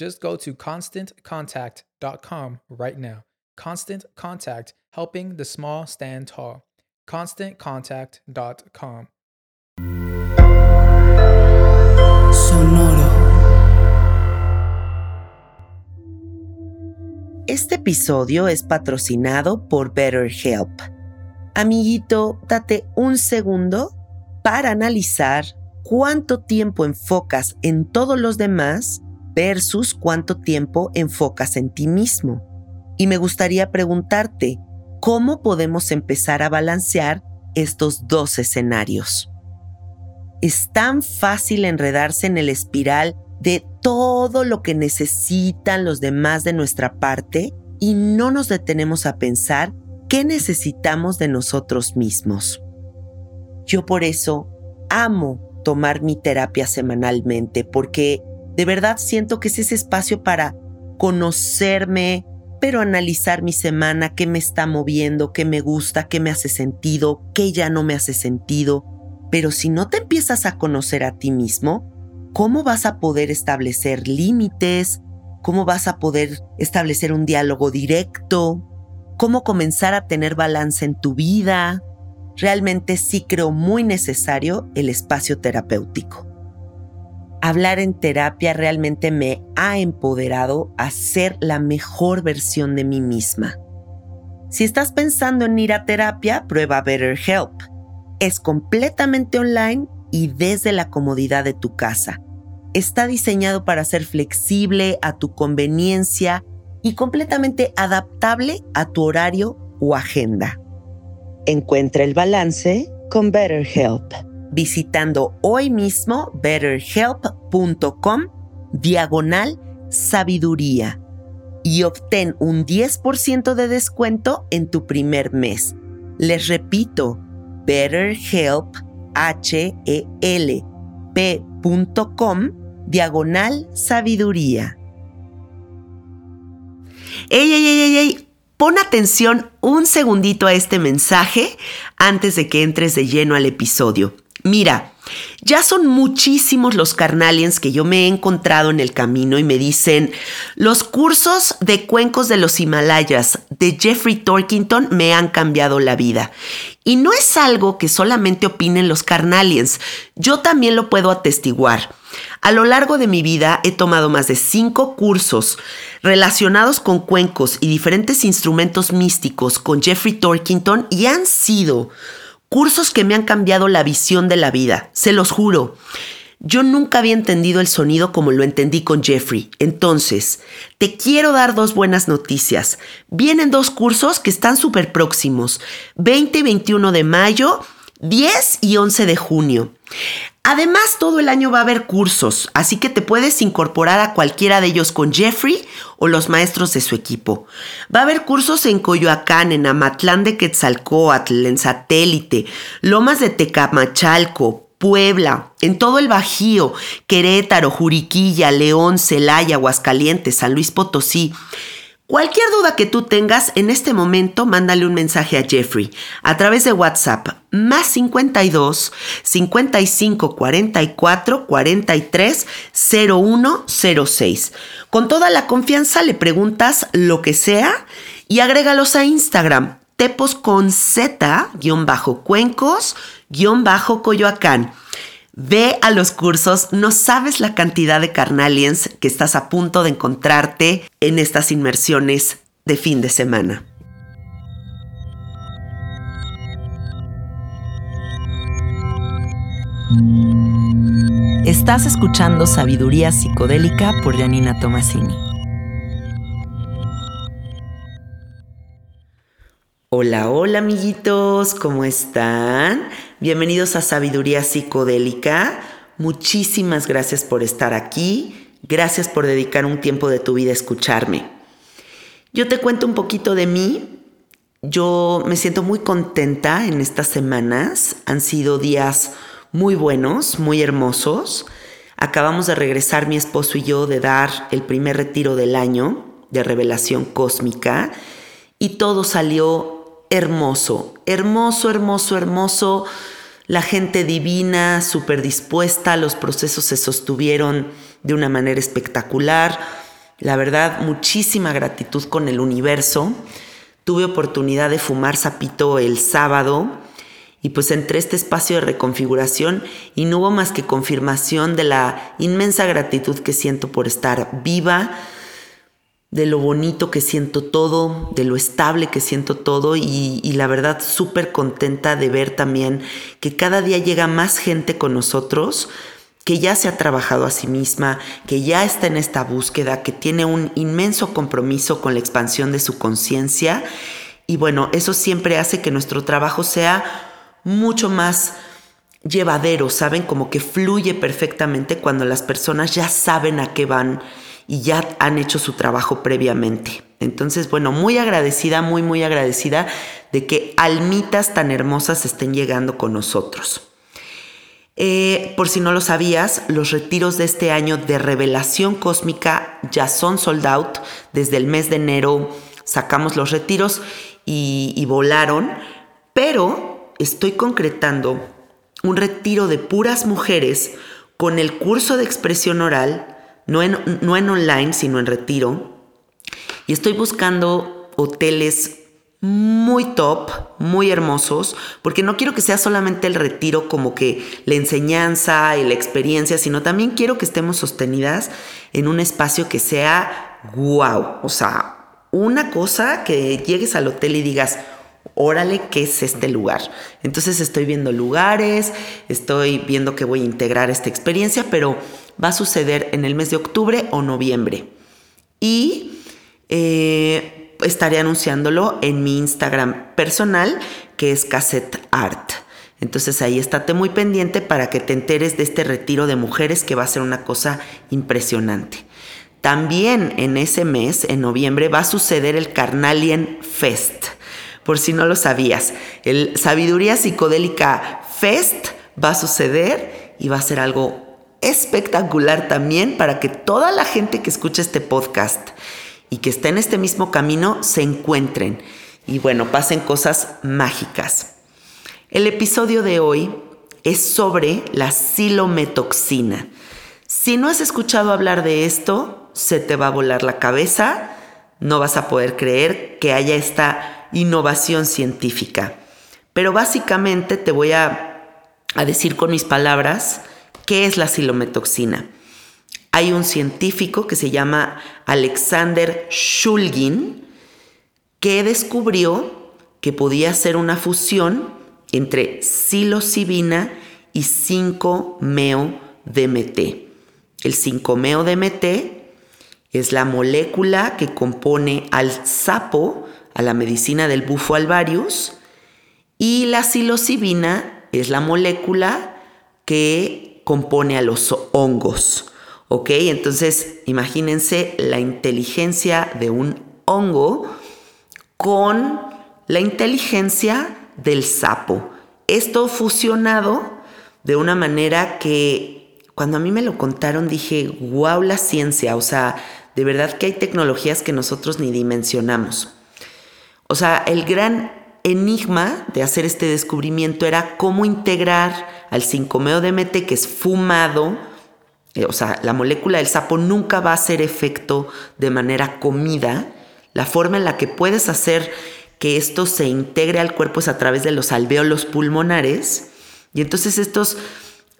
Just go to constantcontact.com right now. Constant Contact, helping the small stand tall. ConstantContact.com. Sonoro. Este episodio es patrocinado por BetterHelp. Amiguito, date un segundo para analizar cuánto tiempo enfocas en todos los demás versus cuánto tiempo enfocas en ti mismo. Y me gustaría preguntarte, ¿cómo podemos empezar a balancear estos dos escenarios? Es tan fácil enredarse en el espiral de todo lo que necesitan los demás de nuestra parte y no nos detenemos a pensar qué necesitamos de nosotros mismos. Yo por eso amo tomar mi terapia semanalmente porque de verdad siento que es ese espacio para conocerme, pero analizar mi semana, qué me está moviendo, qué me gusta, qué me hace sentido, qué ya no me hace sentido. Pero si no te empiezas a conocer a ti mismo, ¿cómo vas a poder establecer límites? ¿Cómo vas a poder establecer un diálogo directo? ¿Cómo comenzar a tener balance en tu vida? Realmente sí creo muy necesario el espacio terapéutico hablar en terapia realmente me ha empoderado a ser la mejor versión de mí misma. Si estás pensando en ir a terapia, prueba BetterHelp. Es completamente online y desde la comodidad de tu casa. Está diseñado para ser flexible a tu conveniencia y completamente adaptable a tu horario o agenda. Encuentra el balance con BetterHelp visitando hoy mismo betterhelp.com diagonal sabiduría y obtén un 10% de descuento en tu primer mes. Les repito, betterhelp.com diagonal sabiduría. ¡Ey, ey, ey, ey, ey! Pon atención un segundito a este mensaje antes de que entres de lleno al episodio. Mira, ya son muchísimos los carnalians que yo me he encontrado en el camino y me dicen, los cursos de cuencos de los Himalayas de Jeffrey Torkington me han cambiado la vida. Y no es algo que solamente opinen los carnalians, yo también lo puedo atestiguar. A lo largo de mi vida he tomado más de cinco cursos relacionados con cuencos y diferentes instrumentos místicos con Jeffrey Torkington y han sido cursos que me han cambiado la visión de la vida, se los juro. Yo nunca había entendido el sonido como lo entendí con Jeffrey. Entonces, te quiero dar dos buenas noticias. Vienen dos cursos que están súper próximos. 20 y 21 de mayo, 10 y 11 de junio. Además, todo el año va a haber cursos, así que te puedes incorporar a cualquiera de ellos con Jeffrey o los maestros de su equipo. Va a haber cursos en Coyoacán, en Amatlán de Quetzalcoatl, en Satélite, Lomas de Tecamachalco, Puebla, en todo el Bajío, Querétaro, Juriquilla, León, Celaya, Aguascalientes, San Luis Potosí. Cualquier duda que tú tengas en este momento, mándale un mensaje a Jeffrey a través de WhatsApp más 52 55 44 43 0106. Con toda la confianza le preguntas lo que sea y agrégalos a Instagram tepos con Z, guion bajo cuencos, guion bajo Coyoacán. Ve a los cursos, no sabes la cantidad de carnaliens que estás a punto de encontrarte en estas inmersiones de fin de semana. Estás escuchando Sabiduría Psicodélica por Janina Tomasini. Hola, hola amiguitos, ¿cómo están? Bienvenidos a Sabiduría Psicodélica. Muchísimas gracias por estar aquí. Gracias por dedicar un tiempo de tu vida a escucharme. Yo te cuento un poquito de mí. Yo me siento muy contenta en estas semanas. Han sido días muy buenos, muy hermosos. Acabamos de regresar mi esposo y yo de dar el primer retiro del año de revelación cósmica y todo salió hermoso, hermoso, hermoso, hermoso. La gente divina, súper dispuesta, los procesos se sostuvieron de una manera espectacular. La verdad, muchísima gratitud con el universo. Tuve oportunidad de fumar sapito el sábado y pues entré este espacio de reconfiguración y no hubo más que confirmación de la inmensa gratitud que siento por estar viva, de lo bonito que siento todo, de lo estable que siento todo y, la verdad súper contenta de ver también que cada día llega más gente con nosotros que ya se ha trabajado a sí misma, que ya está en esta búsqueda, que tiene un inmenso compromiso con la expansión de su conciencia y bueno, eso siempre hace que nuestro trabajo sea mucho más llevadero, ¿saben? Como que fluye perfectamente cuando las personas ya saben a qué van y ya han hecho su trabajo previamente. Entonces, bueno, muy agradecida, muy, muy agradecida de que almitas tan hermosas estén llegando con nosotros. Eh, por si no lo sabías, los retiros de este año de revelación cósmica ya son sold out. Desde el mes de enero sacamos los retiros y, y volaron, pero estoy concretando un retiro de puras mujeres con el curso de expresión oral no en, no en online, sino en retiro. Y estoy buscando hoteles muy top, muy hermosos, porque no quiero que sea solamente el retiro como que la enseñanza y la experiencia, sino también quiero que estemos sostenidas en un espacio que sea wow, o sea, una cosa que llegues al hotel y digas, órale, ¿qué es este lugar? Entonces estoy viendo lugares, estoy viendo que voy a integrar esta experiencia, pero va a suceder en el mes de octubre o noviembre. Y eh, estaré anunciándolo en mi Instagram personal, que es Cassette Art. Entonces ahí estate muy pendiente para que te enteres de este retiro de mujeres que va a ser una cosa impresionante. También en ese mes, en noviembre, va a suceder el Carnalian Fest. Por si no lo sabías, el Sabiduría Psicodélica Fest va a suceder y va a ser algo espectacular también para que toda la gente que escucha este podcast y que está en este mismo camino se encuentren y bueno, pasen cosas mágicas. El episodio de hoy es sobre la silometoxina. Si no has escuchado hablar de esto, se te va a volar la cabeza, no vas a poder creer que haya esta innovación científica. Pero básicamente te voy a, a decir con mis palabras ¿Qué es la silometoxina? Hay un científico que se llama Alexander Shulgin que descubrió que podía ser una fusión entre psilocibina y 5-meo DMT. El 5-meo-DMT es la molécula que compone al sapo, a la medicina del bufo alvarius, y la psilocibina es la molécula que compone a los hongos. ¿Ok? Entonces, imagínense la inteligencia de un hongo con la inteligencia del sapo. Esto fusionado de una manera que cuando a mí me lo contaron dije, wow, la ciencia, o sea, de verdad que hay tecnologías que nosotros ni dimensionamos. O sea, el gran enigma de hacer este descubrimiento era cómo integrar al 5-meo-DMT, que es fumado, eh, o sea, la molécula del sapo nunca va a hacer efecto de manera comida. La forma en la que puedes hacer que esto se integre al cuerpo es a través de los alvéolos pulmonares. Y entonces estos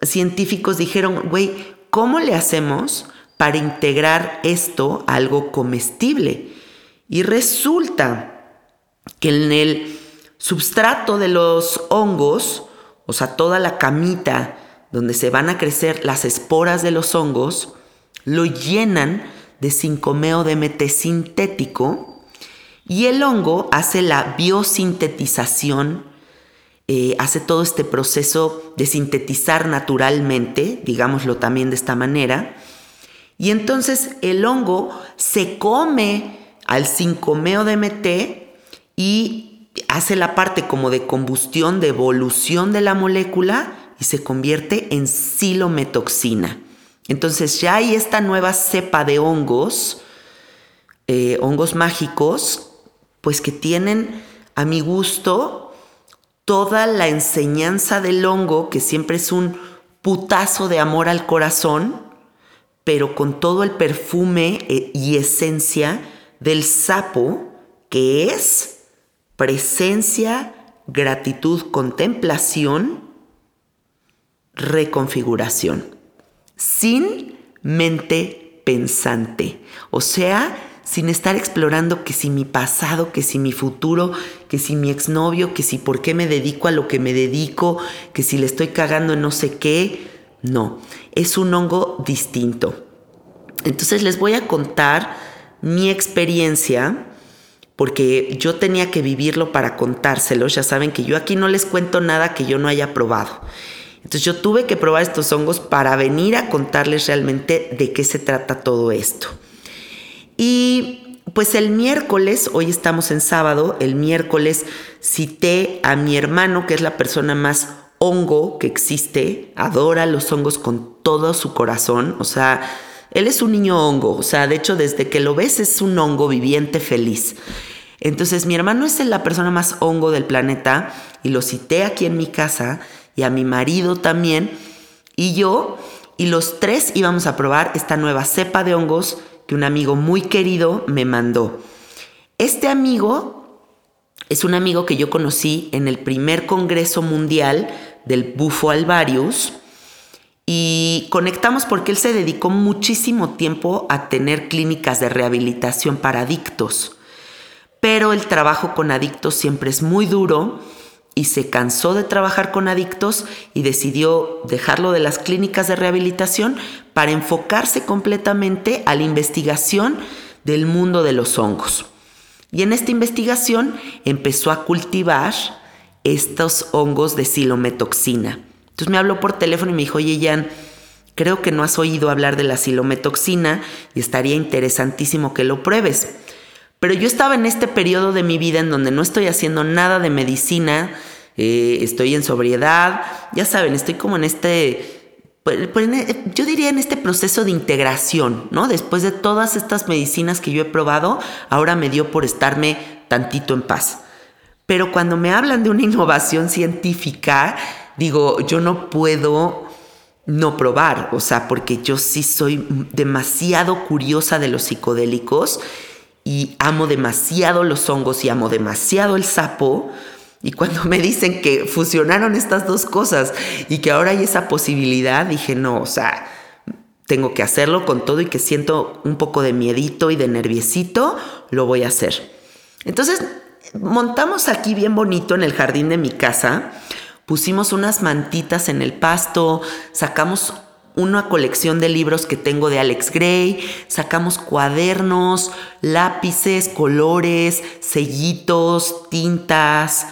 científicos dijeron, güey, ¿cómo le hacemos para integrar esto a algo comestible? Y resulta que en el substrato de los hongos, o sea, toda la camita donde se van a crecer las esporas de los hongos, lo llenan de 5-meo-DMT sintético y el hongo hace la biosintetización, eh, hace todo este proceso de sintetizar naturalmente, digámoslo también de esta manera, y entonces el hongo se come al 5-meo-DMT y hace la parte como de combustión, de evolución de la molécula y se convierte en silometoxina. Entonces ya hay esta nueva cepa de hongos, eh, hongos mágicos, pues que tienen a mi gusto toda la enseñanza del hongo, que siempre es un putazo de amor al corazón, pero con todo el perfume eh, y esencia del sapo, que es presencia, gratitud, contemplación reconfiguración, sin mente pensante, o sea, sin estar explorando que si mi pasado, que si mi futuro, que si mi exnovio, que si por qué me dedico a lo que me dedico, que si le estoy cagando en no sé qué. No, es un hongo distinto. Entonces les voy a contar mi experiencia, porque yo tenía que vivirlo para contárselos. Ya saben que yo aquí no les cuento nada que yo no haya probado. Entonces yo tuve que probar estos hongos para venir a contarles realmente de qué se trata todo esto. Y pues el miércoles, hoy estamos en sábado, el miércoles cité a mi hermano, que es la persona más hongo que existe, adora los hongos con todo su corazón, o sea, él es un niño hongo, o sea, de hecho desde que lo ves es un hongo viviente feliz. Entonces mi hermano es la persona más hongo del planeta y lo cité aquí en mi casa y a mi marido también, y yo, y los tres íbamos a probar esta nueva cepa de hongos que un amigo muy querido me mandó. Este amigo es un amigo que yo conocí en el primer Congreso Mundial del Bufo alvarius y conectamos porque él se dedicó muchísimo tiempo a tener clínicas de rehabilitación para adictos. Pero el trabajo con adictos siempre es muy duro y se cansó de trabajar con adictos y decidió dejarlo de las clínicas de rehabilitación para enfocarse completamente a la investigación del mundo de los hongos. Y en esta investigación empezó a cultivar estos hongos de silometoxina. Entonces me habló por teléfono y me dijo, oye Jan, creo que no has oído hablar de la silometoxina y estaría interesantísimo que lo pruebes. Pero yo estaba en este periodo de mi vida en donde no estoy haciendo nada de medicina, eh, estoy en sobriedad, ya saben, estoy como en este, pues, pues, yo diría en este proceso de integración, ¿no? Después de todas estas medicinas que yo he probado, ahora me dio por estarme tantito en paz. Pero cuando me hablan de una innovación científica, digo, yo no puedo no probar, o sea, porque yo sí soy demasiado curiosa de los psicodélicos y amo demasiado los hongos y amo demasiado el sapo. Y cuando me dicen que fusionaron estas dos cosas y que ahora hay esa posibilidad, dije, no, o sea, tengo que hacerlo con todo y que siento un poco de miedito y de nerviosito, lo voy a hacer. Entonces, montamos aquí bien bonito en el jardín de mi casa, pusimos unas mantitas en el pasto, sacamos una colección de libros que tengo de Alex Gray, sacamos cuadernos, lápices, colores, sellitos, tintas,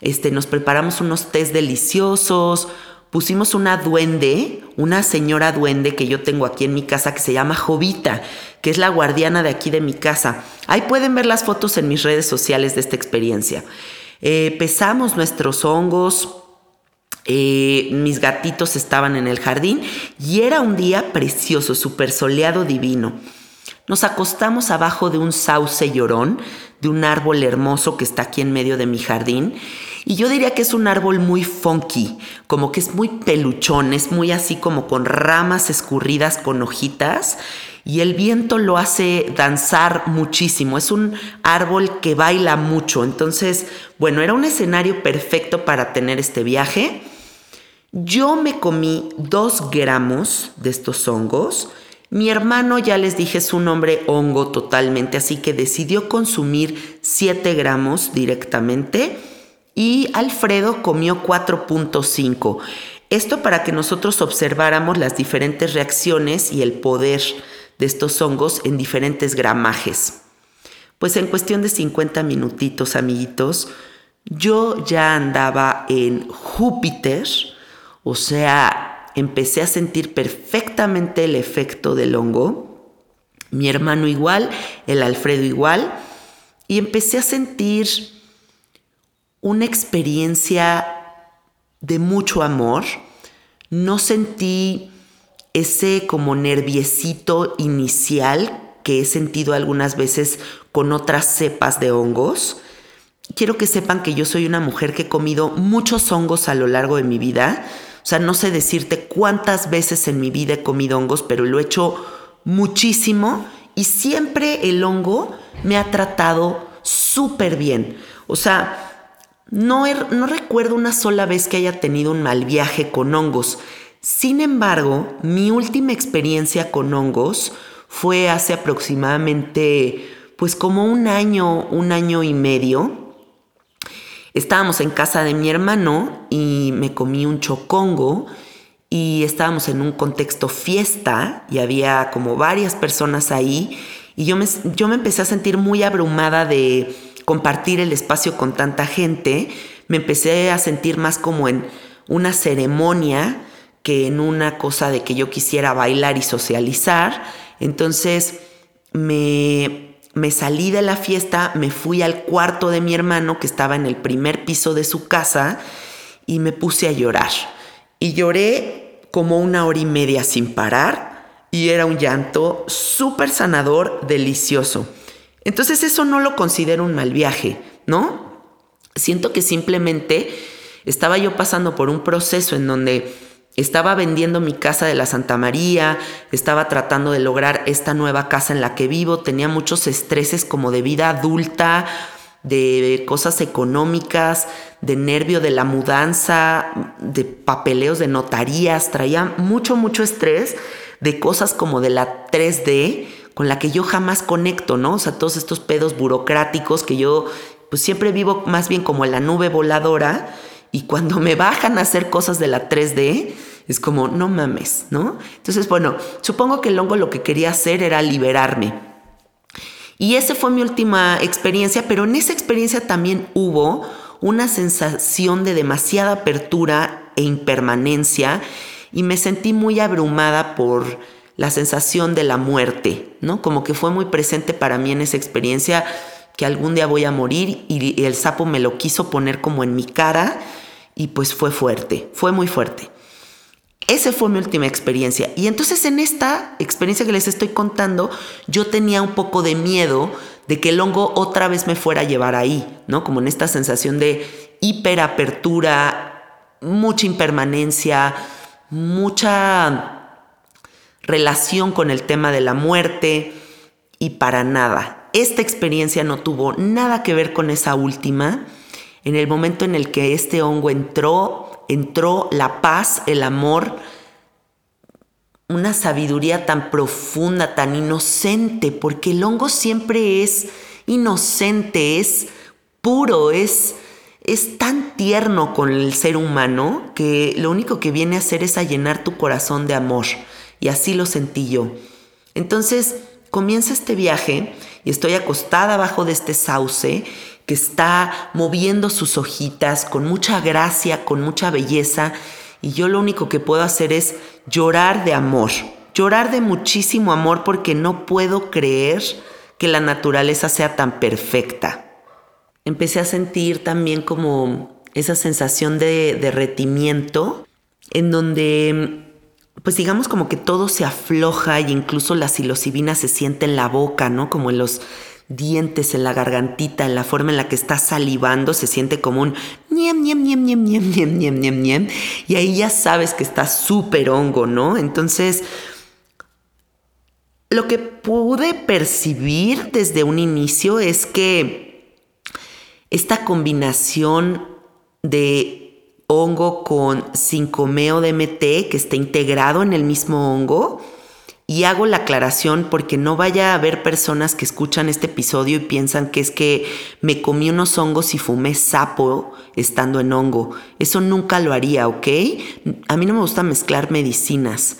este, nos preparamos unos tés deliciosos, pusimos una duende, una señora duende que yo tengo aquí en mi casa que se llama Jovita, que es la guardiana de aquí de mi casa. Ahí pueden ver las fotos en mis redes sociales de esta experiencia. Eh, pesamos nuestros hongos, eh, mis gatitos estaban en el jardín y era un día precioso, súper soleado divino. Nos acostamos abajo de un sauce llorón, de un árbol hermoso que está aquí en medio de mi jardín. Y yo diría que es un árbol muy funky, como que es muy peluchón, es muy así como con ramas escurridas con hojitas. Y el viento lo hace danzar muchísimo. Es un árbol que baila mucho. Entonces, bueno, era un escenario perfecto para tener este viaje. Yo me comí dos gramos de estos hongos mi hermano, ya les dije, es un hombre hongo totalmente, así que decidió consumir 7 gramos directamente y Alfredo comió 4.5. Esto para que nosotros observáramos las diferentes reacciones y el poder de estos hongos en diferentes gramajes. Pues en cuestión de 50 minutitos, amiguitos, yo ya andaba en Júpiter, o sea, empecé a sentir perfectamente el efecto del hongo. Mi hermano igual, el Alfredo igual. Y empecé a sentir una experiencia de mucho amor. No sentí ese como nerviecito inicial que he sentido algunas veces con otras cepas de hongos. Quiero que sepan que yo soy una mujer que he comido muchos hongos a lo largo de mi vida o sea, no sé decirte cuántas veces en mi vida he comido hongos, pero lo he hecho muchísimo y siempre el hongo me ha tratado súper bien. O sea, no, no recuerdo una sola vez que haya tenido un mal viaje con hongos. Sin embargo, mi última experiencia con hongos fue hace aproximadamente, pues como un año, un año y medio Estábamos en casa de mi hermano y me comí un chocongo y estábamos en un contexto fiesta y había como varias personas ahí y yo me, yo me empecé a sentir muy abrumada de compartir el espacio con tanta gente. Me empecé a sentir más como en una ceremonia que en una cosa de que yo quisiera bailar y socializar. Entonces me me salí de la fiesta, me fui al cuarto de mi hermano que estaba en el primer piso de su casa y me puse a llorar. Y lloré como una hora y media sin parar y era un llanto súper sanador, delicioso. Entonces eso no lo considero un mal viaje, ¿no? Siento que simplemente estaba yo pasando por un proceso en donde estaba vendiendo mi casa de la Santa María, estaba tratando de lograr esta nueva casa en la que vivo, tenía muchos estreses como de vida adulta, de cosas económicas, de nervio de la mudanza, de papeleos de notarías, traía mucho, mucho estrés de cosas como de la 3D con la que yo jamás conecto, ¿no? O sea, todos estos pedos burocráticos que yo pues siempre vivo más bien como en la nube voladora y cuando me bajan a hacer cosas de la 3D, es como, no mames, ¿no? Entonces, bueno, supongo que el hongo lo que quería hacer era liberarme. Y esa fue mi última experiencia, pero en esa experiencia también hubo una sensación de demasiada apertura e impermanencia y me sentí muy abrumada por la sensación de la muerte, ¿no? Como que fue muy presente para mí en esa experiencia que algún día voy a morir y el sapo me lo quiso poner como en mi cara y pues fue fuerte, fue muy fuerte. Esa fue mi última experiencia. Y entonces en esta experiencia que les estoy contando, yo tenía un poco de miedo de que el hongo otra vez me fuera a llevar ahí, ¿no? Como en esta sensación de hiperapertura, mucha impermanencia, mucha relación con el tema de la muerte y para nada. Esta experiencia no tuvo nada que ver con esa última en el momento en el que este hongo entró, entró la paz, el amor, una sabiduría tan profunda, tan inocente, porque el hongo siempre es inocente, es puro, es, es tan tierno con el ser humano que lo único que viene a hacer es a llenar tu corazón de amor. Y así lo sentí yo. Entonces comienza este viaje y estoy acostada abajo de este sauce que está moviendo sus hojitas con mucha gracia, con mucha belleza. Y yo lo único que puedo hacer es llorar de amor. Llorar de muchísimo amor porque no puedo creer que la naturaleza sea tan perfecta empecé a sentir también como esa sensación de derretimiento en donde pues digamos como que todo se afloja y incluso la psilocibina se siente en la boca, ¿no? Como en los dientes, en la gargantita, en la forma en la que está salivando, se siente como un niem, niem, niem, niem, niem, niem, niem, niem, niem. Y ahí ya sabes que está súper hongo, ¿no? Entonces, lo que pude percibir desde un inicio es que esta combinación de hongo con 5-meo DMT que está integrado en el mismo hongo. Y hago la aclaración porque no vaya a haber personas que escuchan este episodio y piensan que es que me comí unos hongos y fumé sapo estando en hongo. Eso nunca lo haría, ¿ok? A mí no me gusta mezclar medicinas.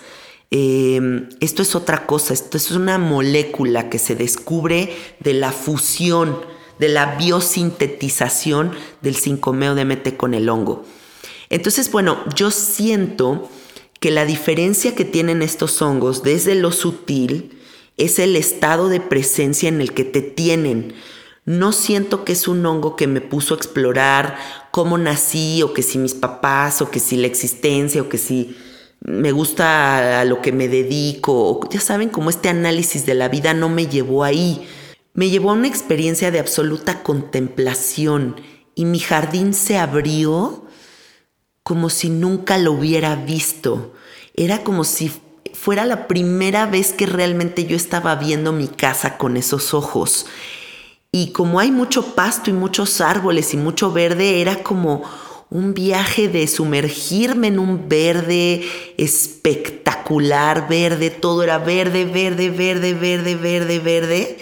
Em, esto es otra cosa, esto es una molécula que se descubre de la fusión de la biosintetización del 5-meo-DMT con el hongo. Entonces, bueno, yo siento que la diferencia que tienen estos hongos desde lo sutil es el estado de presencia en el que te tienen. No siento que es un hongo que me puso a explorar cómo nací o que si mis papás o que si la existencia o que si me gusta a lo que me dedico. Ya saben, como este análisis de la vida no me llevó ahí me llevó a una experiencia de absoluta contemplación y mi jardín se abrió como si nunca lo hubiera visto. Era como si fuera la primera vez que realmente yo estaba viendo mi casa con esos ojos. Y como hay mucho pasto y muchos árboles y mucho verde, era como un viaje de sumergirme en un verde espectacular, verde, todo era verde, verde, verde, verde, verde, verde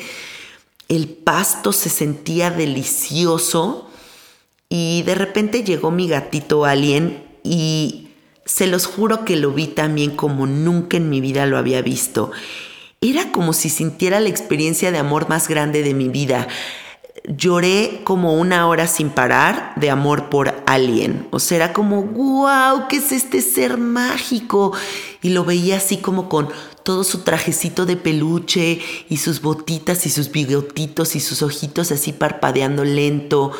el pasto se sentía delicioso y de repente llegó mi gatito alien y se los juro que lo vi también como nunca en mi vida lo había visto. Era como si sintiera la experiencia de amor más grande de mi vida. Lloré como una hora sin parar de amor por Alien. O sea, era como, wow, ¿qué es este ser mágico? Y lo veía así como con todo su trajecito de peluche y sus botitas y sus bigotitos y sus ojitos así parpadeando lento.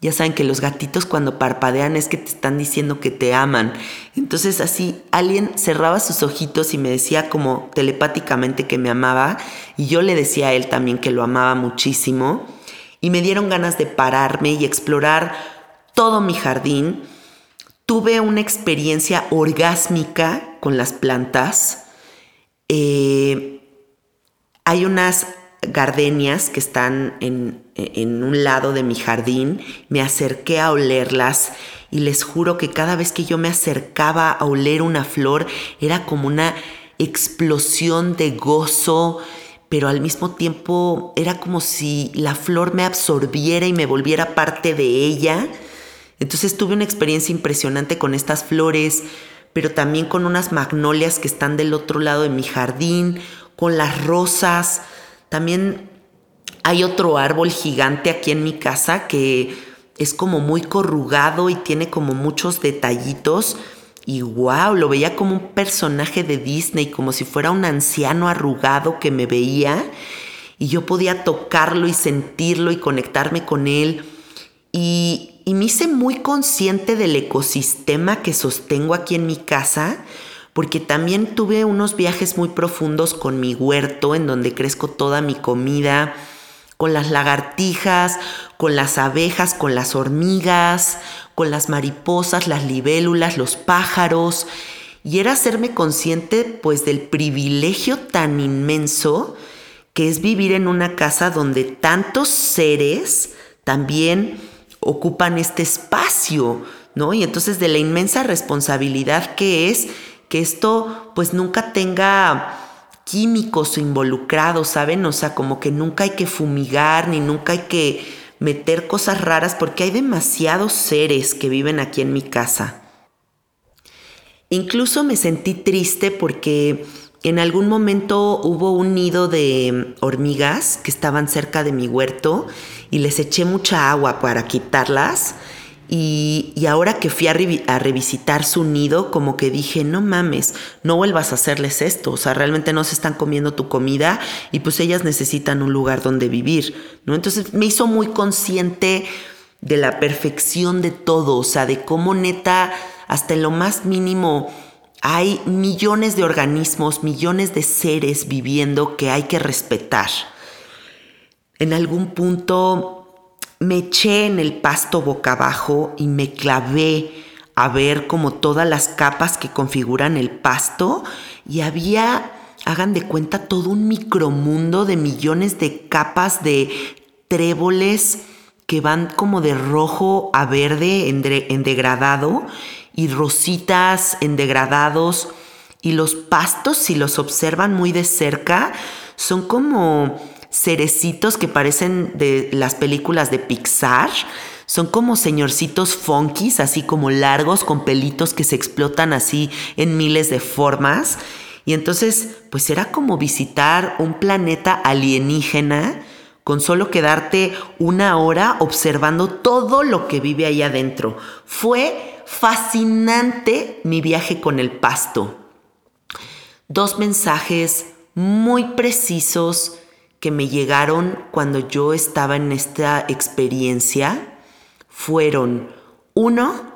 Ya saben que los gatitos cuando parpadean es que te están diciendo que te aman. Entonces así alguien cerraba sus ojitos y me decía como telepáticamente que me amaba y yo le decía a él también que lo amaba muchísimo y me dieron ganas de pararme y explorar todo mi jardín. Tuve una experiencia orgásmica con las plantas eh, hay unas gardenias que están en, en, un lado de mi jardín. Me acerqué a olerlas y les juro que cada vez que yo me acercaba a oler una flor era como una explosión de gozo, pero al mismo tiempo era como si la flor me absorbiera y me volviera parte de ella. Entonces tuve una experiencia impresionante con estas flores pero también con unas magnolias que están del otro lado de mi jardín, con las rosas. También hay otro árbol gigante aquí en mi casa que es como muy corrugado y tiene como muchos detallitos. Y wow, lo veía como un personaje de Disney, como si fuera un anciano arrugado que me veía. Y yo podía tocarlo y sentirlo y conectarme con él. Y y me hice muy consciente del ecosistema que sostengo aquí en mi casa, porque también tuve unos viajes muy profundos con mi huerto, en donde crezco toda mi comida, con las lagartijas, con las abejas, con las hormigas, con las mariposas, las libélulas, los pájaros, y era hacerme consciente pues del privilegio tan inmenso que es vivir en una casa donde tantos seres también ocupan este espacio, ¿no? Y entonces de la inmensa responsabilidad que es que esto pues nunca tenga químicos involucrados, ¿saben? O sea, como que nunca hay que fumigar, ni nunca hay que meter cosas raras porque hay demasiados seres que viven aquí en mi casa. Incluso me sentí triste porque en algún momento hubo un nido de hormigas que estaban cerca de mi huerto y les eché mucha agua para quitarlas y, ahora que fui a, revisitar su nido, como que dije, no mames, no vuelvas a hacerles esto. O sea, realmente no se están comiendo tu comida y pues ellas necesitan un lugar donde vivir, ¿no? Entonces me hizo muy consciente de la perfección de todo, o sea, de cómo neta, hasta en lo más mínimo, hay millones de organismos, millones de seres viviendo que hay que respetar. En algún punto me eché en el pasto boca abajo y me clavé a ver como todas las capas que configuran el pasto y había, hagan de cuenta, todo un micromundo de millones de capas de tréboles que van como de rojo a verde en, en degradado y rositas en degradados. Y los pastos si los observan muy de cerca son como cerecitos que parecen de las películas de Pixar. Son como señorcitos funkies, así como largos, con pelitos que se explotan así en miles de formas. Y entonces, pues era como visitar un planeta alienígena con solo quedarte una hora observando todo lo que vive ahí adentro. Fue fascinante mi viaje con el pasto. Dos mensajes muy precisos que me llegaron cuando yo estaba en esta experiencia fueron, uno,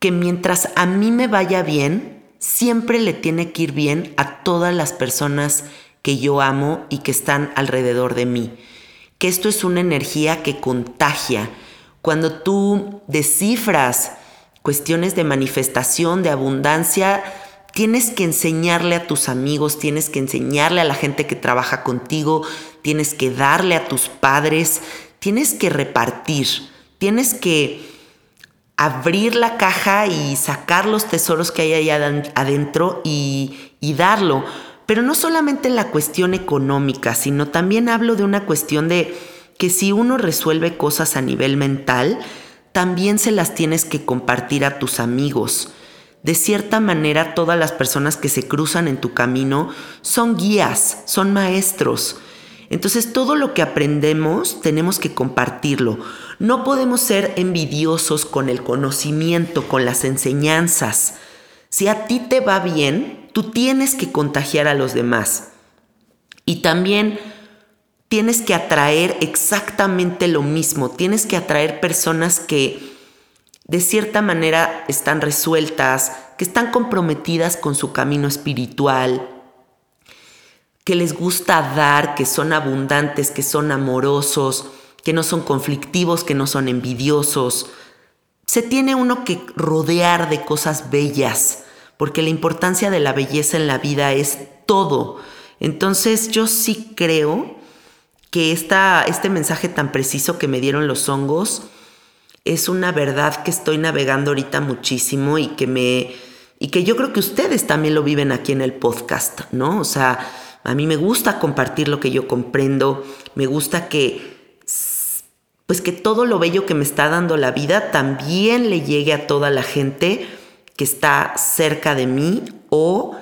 que mientras a mí me vaya bien, siempre le tiene que ir bien a todas las personas que yo amo y que están alrededor de mí. Que esto es una energía que contagia. Cuando tú descifras cuestiones de manifestación, de abundancia, tienes que enseñarle a tus amigos, tienes que enseñarle a la gente que trabaja contigo, tienes que darle a tus padres, tienes que repartir, tienes que abrir la caja y sacar los tesoros que hay ahí adentro y, y darlo. Pero no solamente en la cuestión económica, sino también hablo de una cuestión de que si uno resuelve cosas a nivel mental, también se las tienes que compartir a tus amigos. De cierta manera, todas las personas que se cruzan en tu camino son guías, son maestros. Entonces todo lo que aprendemos tenemos que compartirlo. No podemos ser envidiosos con el conocimiento, con las enseñanzas. Si a ti te va bien, tú tienes que contagiar a los demás. Y también tienes que atraer exactamente lo mismo. Tienes que atraer personas que de cierta manera están resueltas, que están comprometidas con su camino espiritual, que les gusta dar, que son abundantes, que son amorosos, que no son conflictivos, que no son envidiosos. Se tiene uno que rodear de cosas bellas, porque la importancia de la belleza en la vida es todo. Entonces yo sí creo que esta, este mensaje tan preciso que me dieron los hongos es una verdad que estoy navegando ahorita muchísimo y que me y que yo creo que ustedes también lo viven aquí en el podcast, ¿no? O sea, a mí me gusta compartir lo que yo comprendo, me gusta que pues que todo lo bello que me está dando la vida también le llegue a toda la gente que está cerca de mí o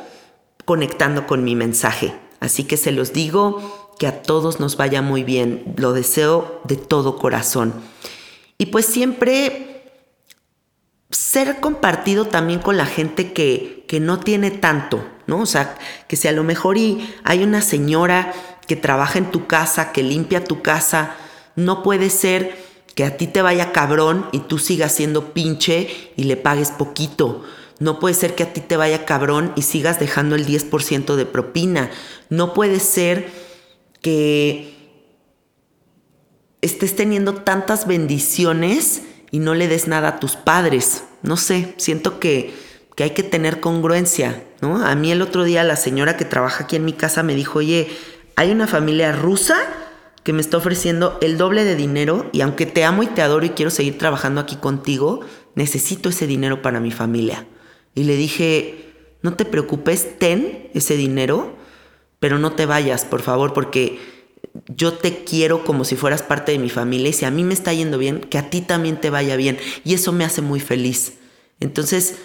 conectando con mi mensaje. Así que se los digo que a todos nos vaya muy bien, lo deseo de todo corazón. Y pues siempre ser compartido también con la gente que, que no tiene tanto, ¿no? O sea, que si a lo mejor y hay una señora que trabaja en tu casa, que limpia tu casa, no puede ser que a ti te vaya cabrón y tú sigas siendo pinche y le pagues poquito. No puede ser que a ti te vaya cabrón y sigas dejando el 10% de propina. No puede ser que estés teniendo tantas bendiciones y no le des nada a tus padres. No sé, siento que, que hay que tener congruencia, ¿no? A mí el otro día la señora que trabaja aquí en mi casa me dijo, oye, hay una familia rusa que me está ofreciendo el doble de dinero y aunque te amo y te adoro y quiero seguir trabajando aquí contigo, necesito ese dinero para mi familia. Y le dije, no te preocupes, ten ese dinero, pero no te vayas, por favor, porque yo te quiero como si fueras parte de mi familia y si a mí me está yendo bien, que a ti también te vaya bien. Y eso me hace muy feliz. Entonces,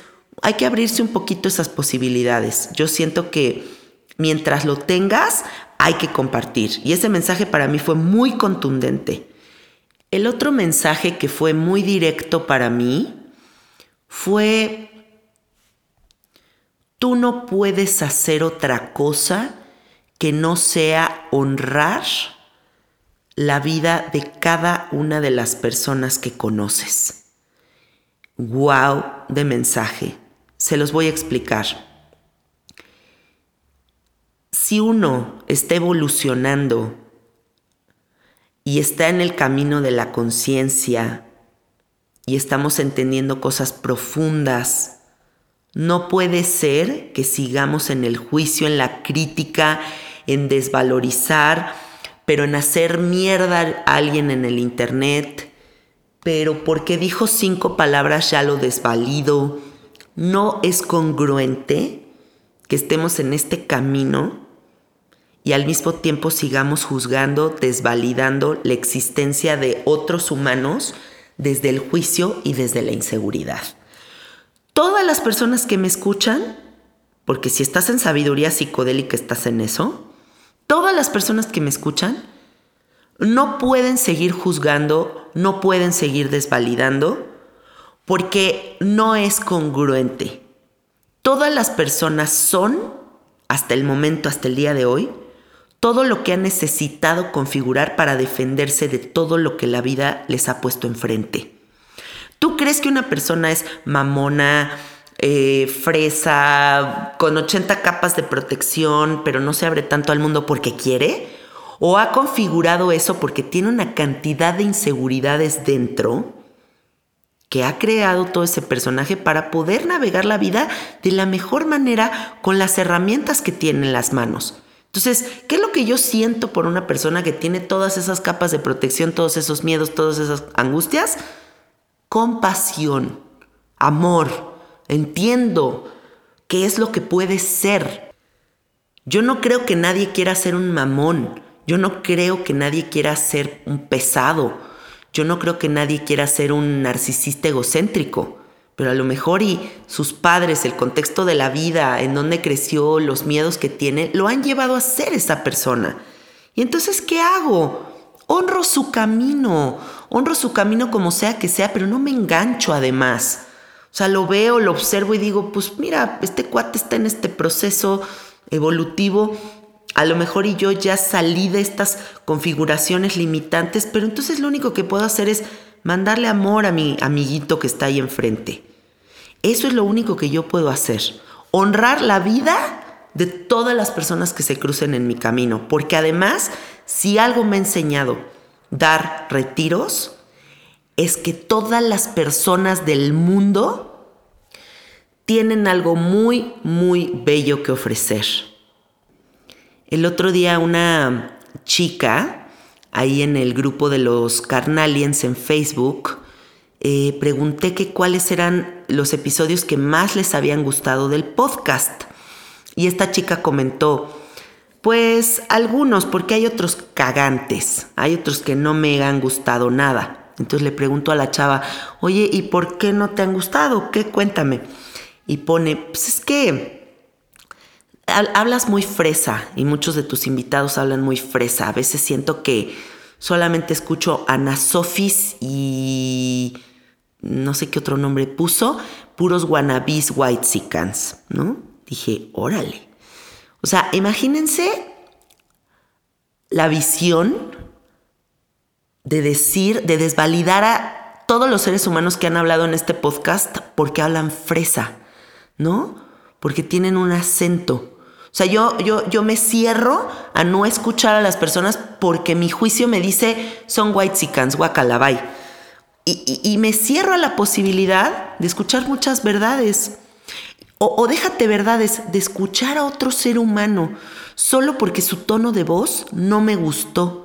hay que abrirse un poquito esas posibilidades. Yo siento que mientras lo tengas, hay que compartir. Y ese mensaje para mí fue muy contundente. El otro mensaje que fue muy directo para mí fue, tú no puedes hacer otra cosa que no sea honrar la vida de cada una de las personas que conoces. ¡Wow! de mensaje. Se los voy a explicar. Si uno está evolucionando y está en el camino de la conciencia y estamos entendiendo cosas profundas, no puede ser que sigamos en el juicio, en la crítica, en desvalorizar, pero en hacer mierda a alguien en el internet, pero porque dijo cinco palabras ya lo desvalido. No es congruente que estemos en este camino y al mismo tiempo sigamos juzgando, desvalidando la existencia de otros humanos desde el juicio y desde la inseguridad. Todas las personas que me escuchan, porque si estás en sabiduría psicodélica estás en eso, todas las personas que me escuchan no pueden seguir juzgando, no pueden seguir desvalidando, porque no es congruente. Todas las personas son, hasta el momento, hasta el día de hoy, todo lo que han necesitado configurar para defenderse de todo lo que la vida les ha puesto enfrente. ¿Tú crees que una persona es mamona, eh, fresa, con 80 capas de protección, pero no se abre tanto al mundo porque quiere? ¿O ha configurado eso porque tiene una cantidad de inseguridades dentro que ha creado todo ese personaje para poder navegar la vida de la mejor manera con las herramientas que tiene en las manos? Entonces, ¿qué es lo que yo siento por una persona que tiene todas esas capas de protección, todos esos miedos, todas esas angustias? Compasión, amor, entiendo qué es lo que puede ser. Yo no creo que nadie quiera ser un mamón, yo no creo que nadie quiera ser un pesado, yo no creo que nadie quiera ser un narcisista egocéntrico, pero a lo mejor y sus padres, el contexto de la vida, en donde creció, los miedos que tiene, lo han llevado a ser esa persona. Y entonces, ¿qué hago? Honro su camino, honro su camino como sea que sea, pero no me engancho además. O sea, lo veo, lo observo y digo, pues mira, este cuate está en este proceso evolutivo. A lo mejor y yo ya salí de estas configuraciones limitantes, pero entonces lo único que puedo hacer es mandarle amor a mi amiguito que está ahí enfrente. Eso es lo único que yo puedo hacer. Honrar la vida de todas las personas que se crucen en mi camino. Porque además, si algo me ha enseñado dar retiros, es que todas las personas del mundo tienen algo muy, muy bello que ofrecer. El otro día una chica, ahí en el grupo de los Carnalians en Facebook, eh, pregunté que cuáles eran los episodios que más les habían gustado del podcast. Y esta chica comentó, pues algunos, porque hay otros cagantes, hay otros que no me han gustado nada. Entonces le pregunto a la chava, oye, ¿y por qué no te han gustado? ¿Qué? Cuéntame. Y pone, pues es que hablas muy fresa y muchos de tus invitados hablan muy fresa. A veces siento que solamente escucho Sofis y no sé qué otro nombre puso, puros wannabes white sicans, ¿no? Dije, órale. O sea, imagínense la visión de decir, de desvalidar a todos los seres humanos que han hablado en este podcast porque hablan fresa, ¿no? Porque tienen un acento. O sea, yo, yo, yo me cierro a no escuchar a las personas porque mi juicio me dice son white sicans, guacalabay. Y, y, me cierro a la posibilidad de escuchar muchas verdades. O, o déjate verdades, de escuchar a otro ser humano solo porque su tono de voz no me gustó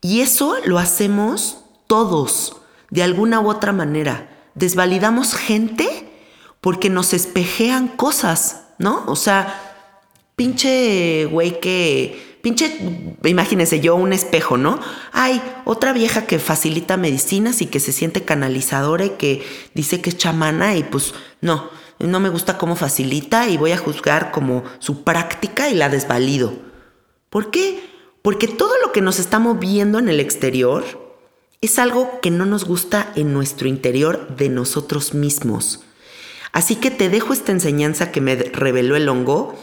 y eso lo hacemos todos, de alguna u otra manera. Desvalidamos gente porque nos espejean cosas, ¿no? O sea, pinche güey que pinche, imagínense yo un espejo, ¿no? Hay otra vieja que facilita medicinas y que se siente canalizadora y que dice que es chamana y pues no, no me gusta cómo facilita y voy a juzgar como su práctica y la desvalido. ¿Por qué? Porque todo lo que nos estamos viendo en el exterior es algo que no nos gusta en nuestro interior de nosotros mismos. Así que te dejo esta enseñanza que me reveló el hongo.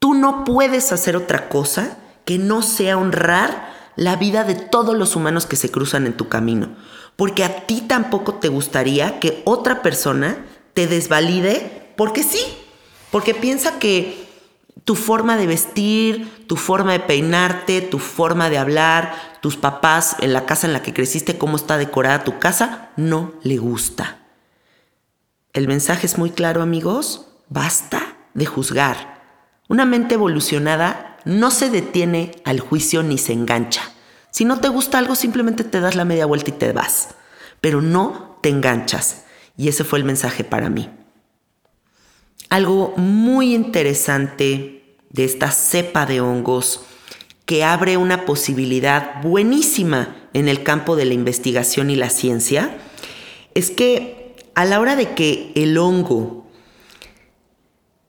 Tú no puedes hacer otra cosa que no sea honrar la vida de todos los humanos que se cruzan en tu camino. Porque a ti tampoco te gustaría que otra persona te desvalide porque sí. Porque piensa que tu forma de vestir, tu forma de peinarte, tu forma de hablar, tus papás en la casa en la que creciste, cómo está decorada tu casa, no le gusta. El mensaje es muy claro amigos, basta de juzgar. Una mente evolucionada no se detiene al juicio ni se engancha. Si no te gusta algo, simplemente te das la media vuelta y te vas. Pero no te enganchas. Y ese fue el mensaje para mí. Algo muy interesante de esta cepa de hongos que abre una posibilidad buenísima en el campo de la investigación y la ciencia es que a la hora de que el hongo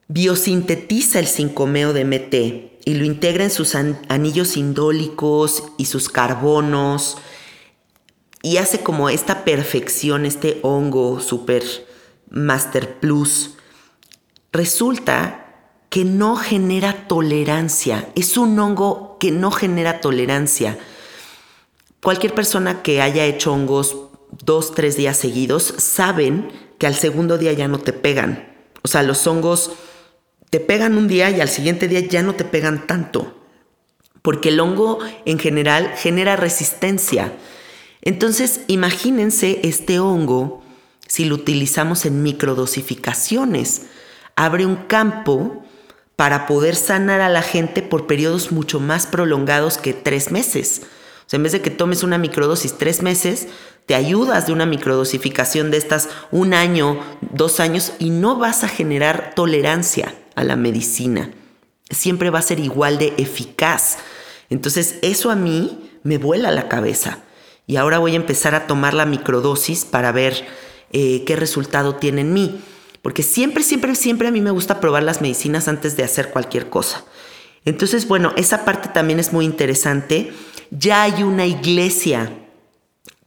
biosintetiza el 5-meo de MT y lo integra en sus anillos indólicos y sus carbonos y hace como esta perfección, este hongo super master plus, resulta que no genera tolerancia. Es un hongo que no genera tolerancia. Cualquier persona que haya hecho hongos dos, tres días seguidos, saben que al segundo día ya no te pegan. O sea, los hongos te pegan un día y al siguiente día ya no te pegan tanto, porque el hongo en general genera resistencia. Entonces, imagínense este hongo si lo utilizamos en microdosificaciones. Abre un campo para poder sanar a la gente por periodos mucho más prolongados que tres meses. O sea, en vez de que tomes una microdosis tres meses, te ayudas de una microdosificación de estas un año, dos años y no vas a generar tolerancia a la medicina. Siempre va a ser igual de eficaz. Entonces eso a mí me vuela la cabeza. Y ahora voy a empezar a tomar la microdosis para ver eh, qué resultado tiene en mí. Porque siempre, siempre, siempre a mí me gusta probar las medicinas antes de hacer cualquier cosa. Entonces, bueno, esa parte también es muy interesante. Ya hay una iglesia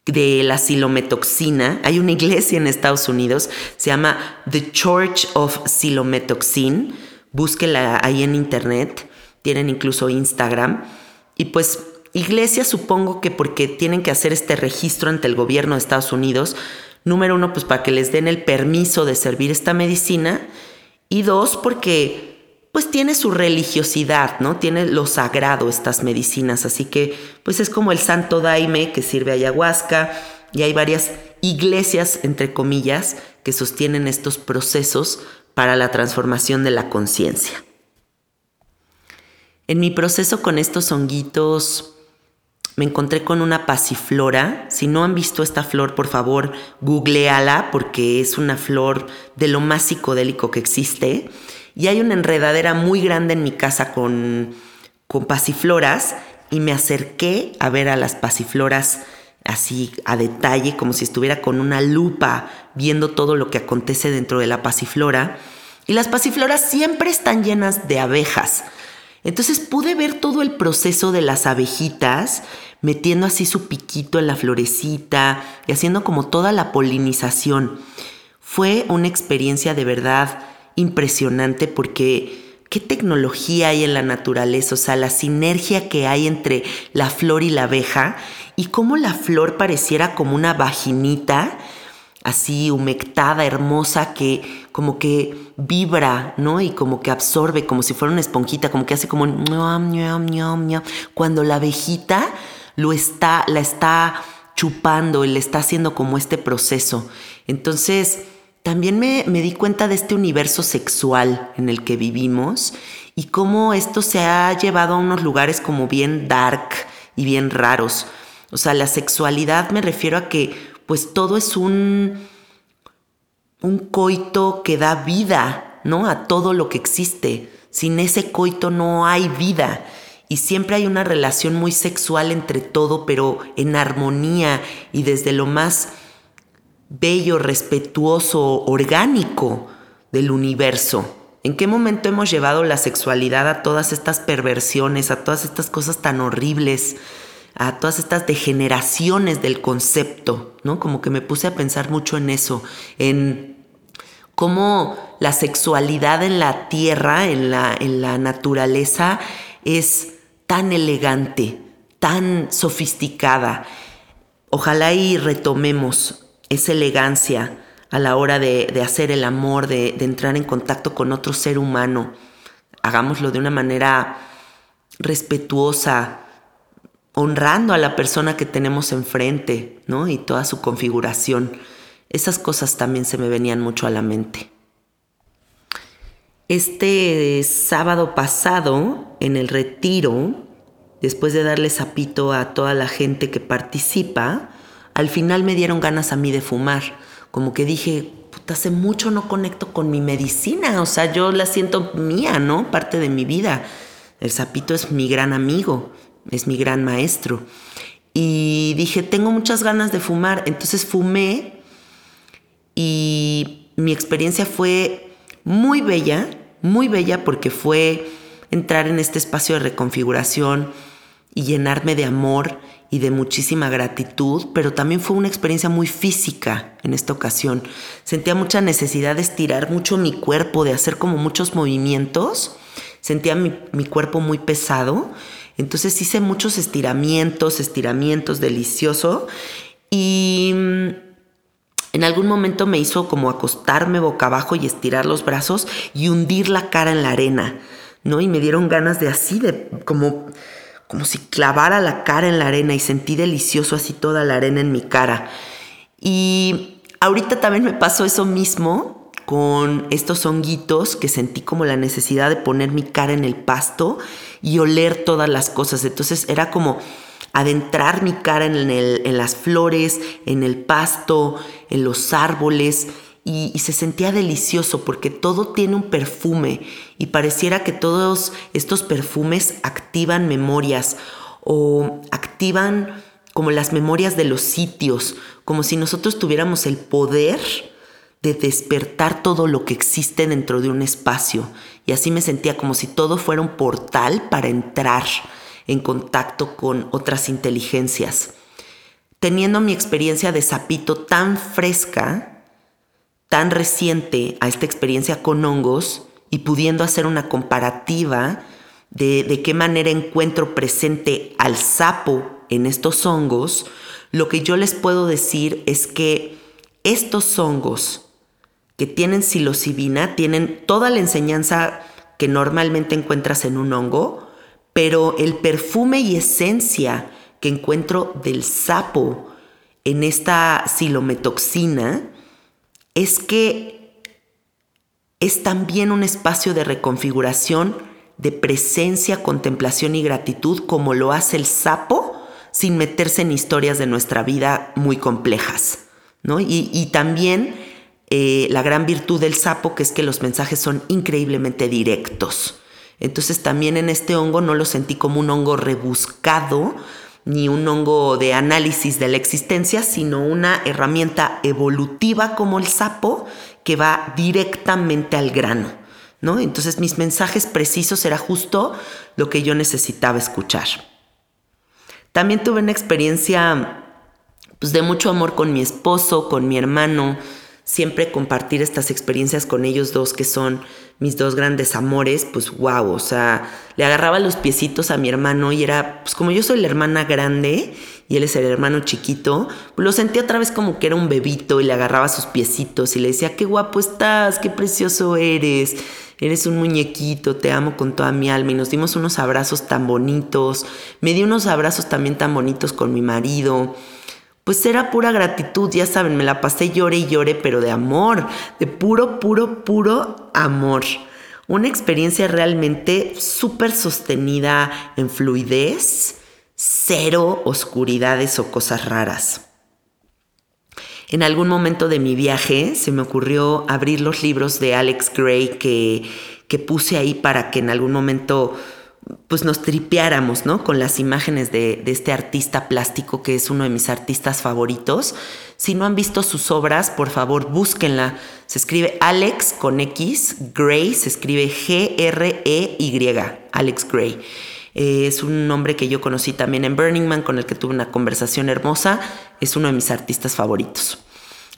de la silometoxina. Hay una iglesia en Estados Unidos, se llama The Church of Silometoxin. Búsquela ahí en internet. Tienen incluso Instagram. Y pues iglesia supongo que porque tienen que hacer este registro ante el gobierno de Estados Unidos. Número uno, pues para que les den el permiso de servir esta medicina. Y dos, porque pues tiene su religiosidad, ¿no? Tiene lo sagrado estas medicinas, así que pues es como el santo daime que sirve ayahuasca y hay varias iglesias, entre comillas, que sostienen estos procesos para la transformación de la conciencia. En mi proceso con estos honguitos me encontré con una pasiflora. Si no han visto esta flor, por favor, googleala porque es una flor de lo más psicodélico que existe y hay una enredadera muy grande en mi casa con, con pasifloras y me acerqué a ver a las pasifloras así a detalle, como si estuviera con una lupa viendo todo lo que acontece dentro de la pasiflora. Y las pasifloras siempre están llenas de abejas. Entonces pude ver todo el proceso de las abejitas metiendo así su piquito en la florecita y haciendo como toda la polinización. Fue una experiencia de verdad impresionante porque qué tecnología hay en la naturaleza, o sea, la sinergia que hay entre la flor y la abeja y cómo la flor pareciera como una vaginita así humectada, hermosa, que como que vibra, ¿no? Y como que absorbe, como si fuera una esponjita, como que hace como cuando la abejita lo está, la está chupando y le está haciendo como este proceso. Entonces, también me, di cuenta de este universo sexual en el que vivimos y cómo esto se ha llevado a unos lugares como bien dark y bien raros. O sea, la sexualidad me refiero a que pues todo es un, un coito que da vida, ¿no? A todo lo que existe. Sin ese coito no hay vida. y siempre hay una relación muy sexual entre todo, pero en armonía y desde lo más bello, respetuoso, orgánico del universo. ¿En qué momento hemos llevado la sexualidad a todas estas perversiones, a todas estas cosas tan horribles, a todas estas degeneraciones del concepto? ¿No? Como que me puse a pensar mucho en eso, en cómo la sexualidad en la tierra, en la, en la naturaleza, es tan elegante, tan sofisticada. Ojalá y retomemos esa elegancia a la hora de, hacer el amor, de, de, entrar en contacto con otro ser humano. Hagámoslo de una manera respetuosa, honrando a la persona que tenemos enfrente, ¿no? Y toda su configuración. Esas cosas también se me venían mucho a la mente. Este sábado pasado, en el retiro, después de darle sapito a toda la gente que participa, al final me dieron ganas a mí de fumar. Como que dije, puta, hace mucho no conecto con mi medicina, o sea, yo la siento mía, ¿no? Parte de mi vida. El sapito es mi gran amigo, es mi gran maestro. Y dije, tengo muchas ganas de fumar, entonces fumé y mi experiencia fue muy bella, muy bella porque fue entrar en este espacio de reconfiguración y llenarme de amor y de muchísima gratitud, pero también fue una experiencia muy física en esta ocasión. Sentía mucha necesidad de estirar mucho mi cuerpo, de hacer como muchos movimientos. Sentía mi, mi cuerpo muy pesado. Entonces hice muchos estiramientos, estiramientos, delicioso. Y mm, en algún momento me hizo como acostarme boca abajo y estirar los brazos y hundir la cara en la arena, ¿no? Y me dieron ganas de así, de como, como si clavara la cara en la arena y sentí delicioso así toda la arena en mi cara. Y ahorita también me pasó eso mismo con estos honguitos que sentí como la necesidad de poner mi cara en el pasto y oler todas las cosas. Entonces era como adentrar mi cara en, las flores, en el pasto, en los árboles. Y, y, se sentía delicioso porque todo tiene un perfume y pareciera que todos estos perfumes activan memorias o activan como las memorias de los sitios, como si nosotros tuviéramos el poder de despertar todo lo que existe dentro de un espacio. Y así me sentía como si todo fuera un portal para entrar en contacto con otras inteligencias. Teniendo mi experiencia de sapito tan fresca, tan reciente a esta experiencia con hongos y pudiendo hacer una comparativa de, de qué manera encuentro presente al sapo en estos hongos, lo que yo les puedo decir es que estos hongos que tienen psilocibina tienen toda la enseñanza que normalmente encuentras en un hongo, pero el perfume y esencia que encuentro del sapo en esta silometoxina es que es también un espacio de reconfiguración, de presencia, contemplación y gratitud como lo hace el sapo sin meterse en historias de nuestra vida muy complejas. ¿no? Y, también eh, la gran virtud del sapo, que es que los mensajes son increíblemente directos. Entonces también en este hongo no lo sentí como un hongo rebuscado, ni un hongo de análisis de la existencia, sino una herramienta evolutiva como el sapo que va directamente al grano. ¿no? Entonces mis mensajes precisos era justo lo que yo necesitaba escuchar. También tuve una experiencia pues, de mucho amor con mi esposo, con mi hermano, siempre compartir estas experiencias con ellos dos que son mis dos grandes amores, pues wow, o sea, le agarraba los piecitos a mi hermano y era, pues como yo soy la hermana grande y él es el hermano chiquito, pues lo sentía otra vez como que era un bebito y le agarraba sus piecitos y le decía, qué guapo estás, qué precioso eres, eres un muñequito, te amo con toda mi alma y nos dimos unos abrazos tan bonitos, me di unos abrazos también tan bonitos con mi marido pues era pura gratitud, ya saben, me la pasé llore y llore, pero de amor, de puro, puro, puro amor. Una experiencia realmente súper sostenida en fluidez, cero oscuridades o cosas raras. En algún momento de mi viaje se me ocurrió abrir los libros de Alex Gray que, que puse ahí para que en algún momento pues nos tripeáramos, ¿no? Con las imágenes de, este artista plástico que es uno de mis artistas favoritos. Si no han visto sus obras, por favor, búsquenla. Se escribe Alex con X, Gray, se escribe G-R-E-Y, Alex Gray. Eh, es un hombre que yo conocí también en Burning Man, con el que tuve una conversación hermosa. Es uno de mis artistas favoritos.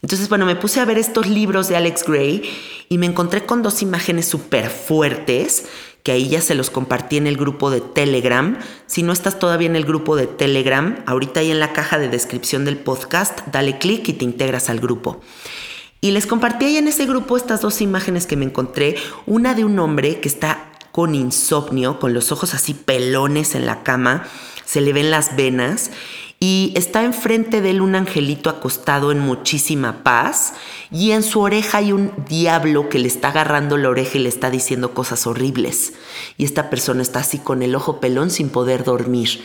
Entonces, bueno, me puse a ver estos libros de Alex Gray y me encontré con dos imágenes súper fuertes que ahí ya se los compartí en el grupo de Telegram. Si no estás todavía en el grupo de Telegram, ahorita ahí en la caja de descripción del podcast, dale clic y te integras al grupo. Y les compartí ahí en ese grupo estas dos imágenes que me encontré. Una de un hombre que está con insomnio, con los ojos así pelones en la cama, se le ven las venas y está enfrente de él un angelito acostado en muchísima paz y en su oreja hay un diablo que le está agarrando la oreja y le está diciendo cosas horribles. Y esta persona está así con el ojo pelón sin poder dormir.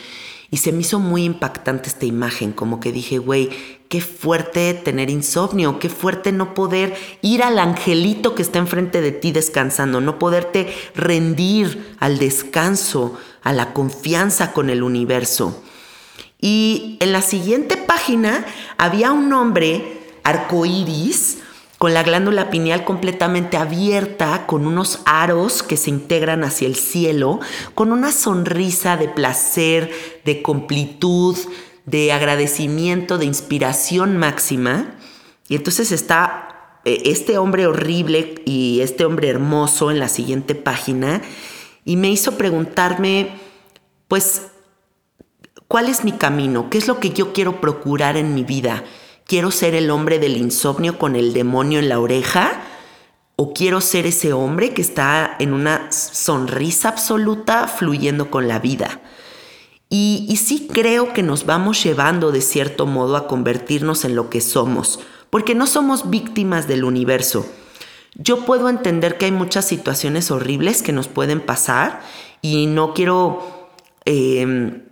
Y se me hizo muy impactante esta imagen, como que dije, güey, qué fuerte tener insomnio, qué fuerte no poder ir al angelito que está enfrente de ti descansando, no poderte rendir al descanso, a la confianza con el universo. Y en la siguiente página había un hombre arcoíris con la glándula pineal completamente abierta, con unos aros que se integran hacia el cielo, con una sonrisa de placer, de completud, de agradecimiento, de inspiración máxima. Y entonces está eh, este hombre horrible y este hombre hermoso en la siguiente página y me hizo preguntarme, pues, ¿Cuál es mi camino? ¿Qué es lo que yo quiero procurar en mi vida? ¿Quiero ser el hombre del insomnio con el demonio en la oreja? ¿O quiero ser ese hombre que está en una sonrisa absoluta fluyendo con la vida? Y, y, sí creo que nos vamos llevando de cierto modo a convertirnos en lo que somos, porque no somos víctimas del universo. Yo puedo entender que hay muchas situaciones horribles que nos pueden pasar y no quiero eh,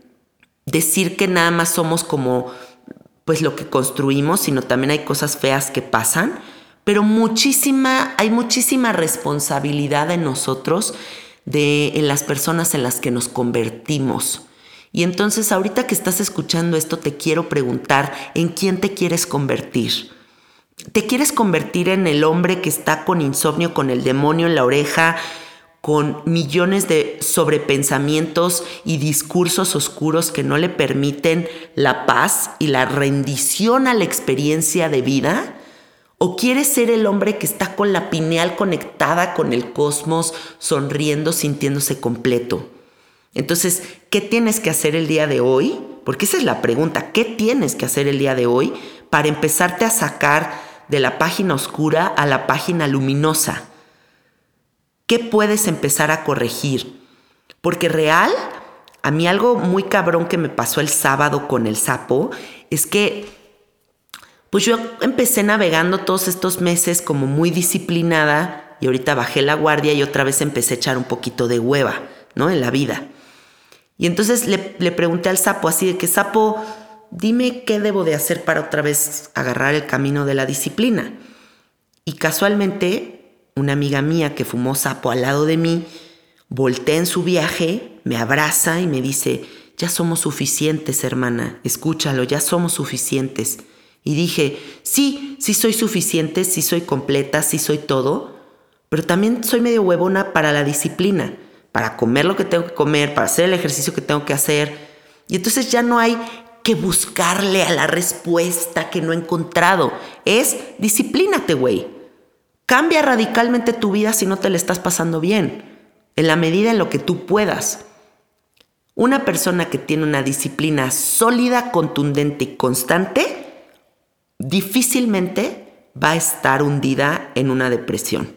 decir que nada más somos como pues lo que construimos, sino también hay cosas feas que pasan, pero muchísima, hay muchísima responsabilidad en nosotros, de, en las personas en las que nos convertimos. Y entonces ahorita que estás escuchando esto, te quiero preguntar, ¿en quién te quieres convertir? ¿Te quieres convertir en el hombre que está con insomnio, con el demonio en la oreja, con millones de sobrepensamientos y discursos oscuros que no le permiten la paz y la rendición a la experiencia de vida? ¿O quieres ser el hombre que está con la pineal conectada con el cosmos, sonriendo, sintiéndose completo? Entonces, ¿qué tienes que hacer el día de hoy? Porque esa es la pregunta, ¿qué tienes que hacer el día de hoy para empezarte a sacar de la página oscura a la página luminosa? ¿Qué puedes empezar a corregir? Porque real, a mí algo muy cabrón que me pasó el sábado con el sapo es que pues yo empecé navegando todos estos meses como muy disciplinada y ahorita bajé la guardia y otra vez empecé a echar un poquito de hueva, ¿no? En la vida. Y entonces le, le pregunté al sapo así de que, sapo, dime qué debo de hacer para otra vez agarrar el camino de la disciplina. Y casualmente una amiga mía que fumó sapo al lado de mí, voltea en su viaje, me abraza y me dice, ya somos suficientes, hermana, escúchalo, ya somos suficientes. Y dije, sí, sí soy suficiente, sí soy completa, sí soy todo, pero también soy medio huevona para la disciplina, para comer lo que tengo que comer, para hacer el ejercicio que tengo que hacer. Y entonces ya no hay que buscarle a la respuesta que no he encontrado. Es disciplínate, güey. Cambia radicalmente tu vida si no te le estás pasando bien, en la medida en lo que tú puedas. Una persona que tiene una disciplina sólida, contundente y constante, difícilmente va a estar hundida en una depresión.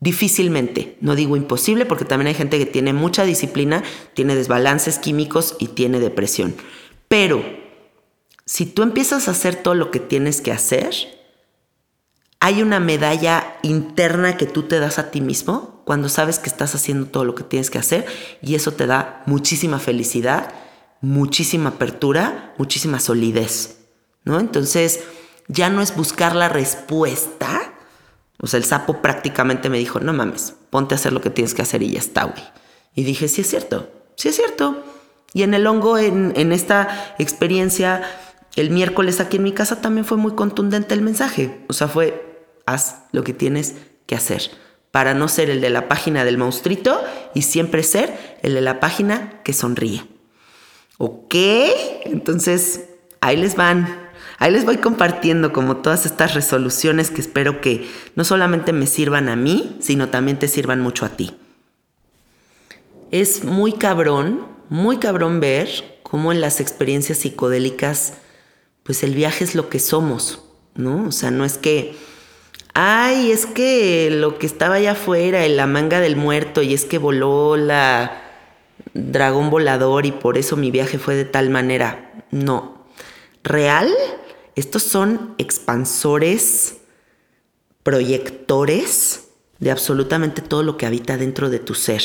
Difícilmente, no digo imposible porque también hay gente que tiene mucha disciplina, tiene desbalances químicos y tiene depresión. Pero si tú empiezas a hacer todo lo que tienes que hacer, hay una medalla interna que tú te das a ti mismo cuando sabes que estás haciendo todo lo que tienes que hacer y eso te da muchísima felicidad, muchísima apertura, muchísima solidez, ¿no? Entonces, ya no es buscar la respuesta. O sea, el sapo prácticamente me dijo, no mames, ponte a hacer lo que tienes que hacer y ya está, güey. Y dije, sí es cierto, sí es cierto. Y en el hongo, en, en esta experiencia, el miércoles aquí en mi casa también fue muy contundente el mensaje. O sea, fue, haz lo que tienes que hacer para no ser el de la página del monstruito y siempre ser el de la página que sonríe. ¿Ok? Entonces, ahí les van. Ahí les voy compartiendo como todas estas resoluciones que espero que no solamente me sirvan a mí, sino también te sirvan mucho a ti. Es muy cabrón, muy cabrón ver cómo en las experiencias psicodélicas, pues el viaje es lo que somos, ¿no? O sea, no es que, ay, es que lo que estaba allá afuera, en la manga del muerto, y es que voló la dragón volador y por eso mi viaje fue de tal manera. No. Real, estos son expansores, proyectores de absolutamente todo lo que habita dentro de tu ser.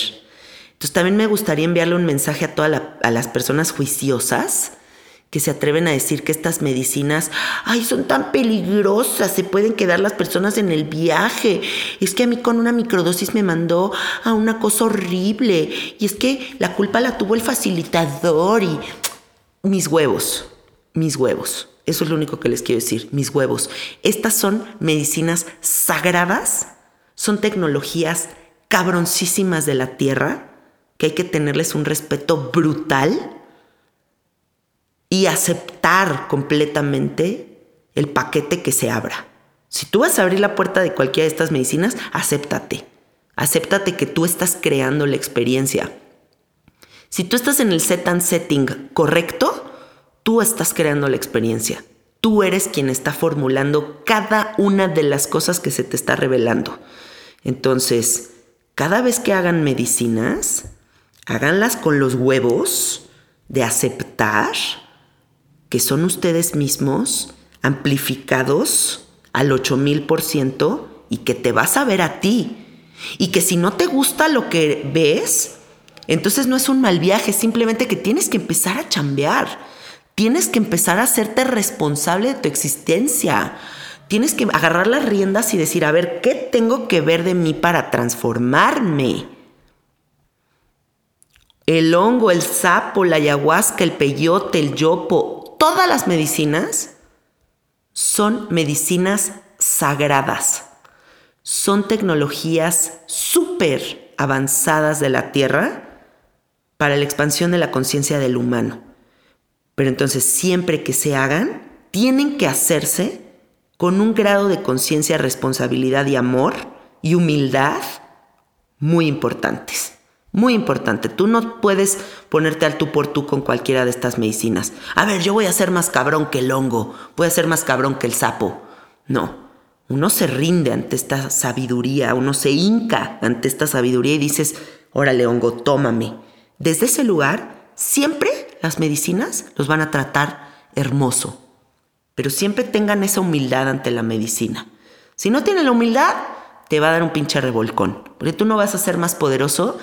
Entonces también me gustaría enviarle un mensaje a todas las personas juiciosas que se atreven a decir que estas medicinas, ay, son tan peligrosas, se pueden quedar las personas en el viaje. Es que a mí con una microdosis me mandó a una cosa horrible. Y es que la culpa la tuvo el facilitador y mis huevos, mis huevos. Eso es lo único que les quiero decir, mis huevos. Estas son medicinas sagradas, son tecnologías cabroncísimas de la tierra que hay que tenerles un respeto brutal y aceptar completamente el paquete que se abra. Si tú vas a abrir la puerta de cualquiera de estas medicinas, acéptate. Acéptate que tú estás creando la experiencia. Si tú estás en el set and setting correcto, tú estás creando la experiencia. Tú eres quien está formulando cada una de las cosas que se te está revelando. Entonces, cada vez que hagan medicinas, háganlas con los huevos de aceptar que son ustedes mismos amplificados al 8000% y que te vas a ver a ti. Y que si no te gusta lo que ves, entonces no es un mal viaje, simplemente que tienes que empezar a chambear. Tienes que empezar a hacerte responsable de tu existencia. Tienes que agarrar las riendas y decir, a ver, ¿qué tengo que ver de mí para transformarme? el hongo, el sapo, la ayahuasca, el peyote, el yopo, todas las medicinas son medicinas sagradas. Son tecnologías súper avanzadas de la Tierra para la expansión de la conciencia del humano. Pero entonces siempre que se hagan, tienen que hacerse con un grado de conciencia, responsabilidad y amor y humildad muy importantes. Muy importante, tú no puedes ponerte al tú por tú con cualquiera de estas medicinas. A ver, yo voy a ser más cabrón que el hongo, voy a ser más cabrón que el sapo. No, uno se rinde ante esta sabiduría, uno se hinca ante esta sabiduría y dices, órale hongo, tómame. Desde ese lugar, siempre las medicinas los van a tratar hermoso, pero siempre tengan esa humildad ante la medicina. Si no tiene la humildad, te va a dar un pinche revolcón, porque tú no vas a ser más poderoso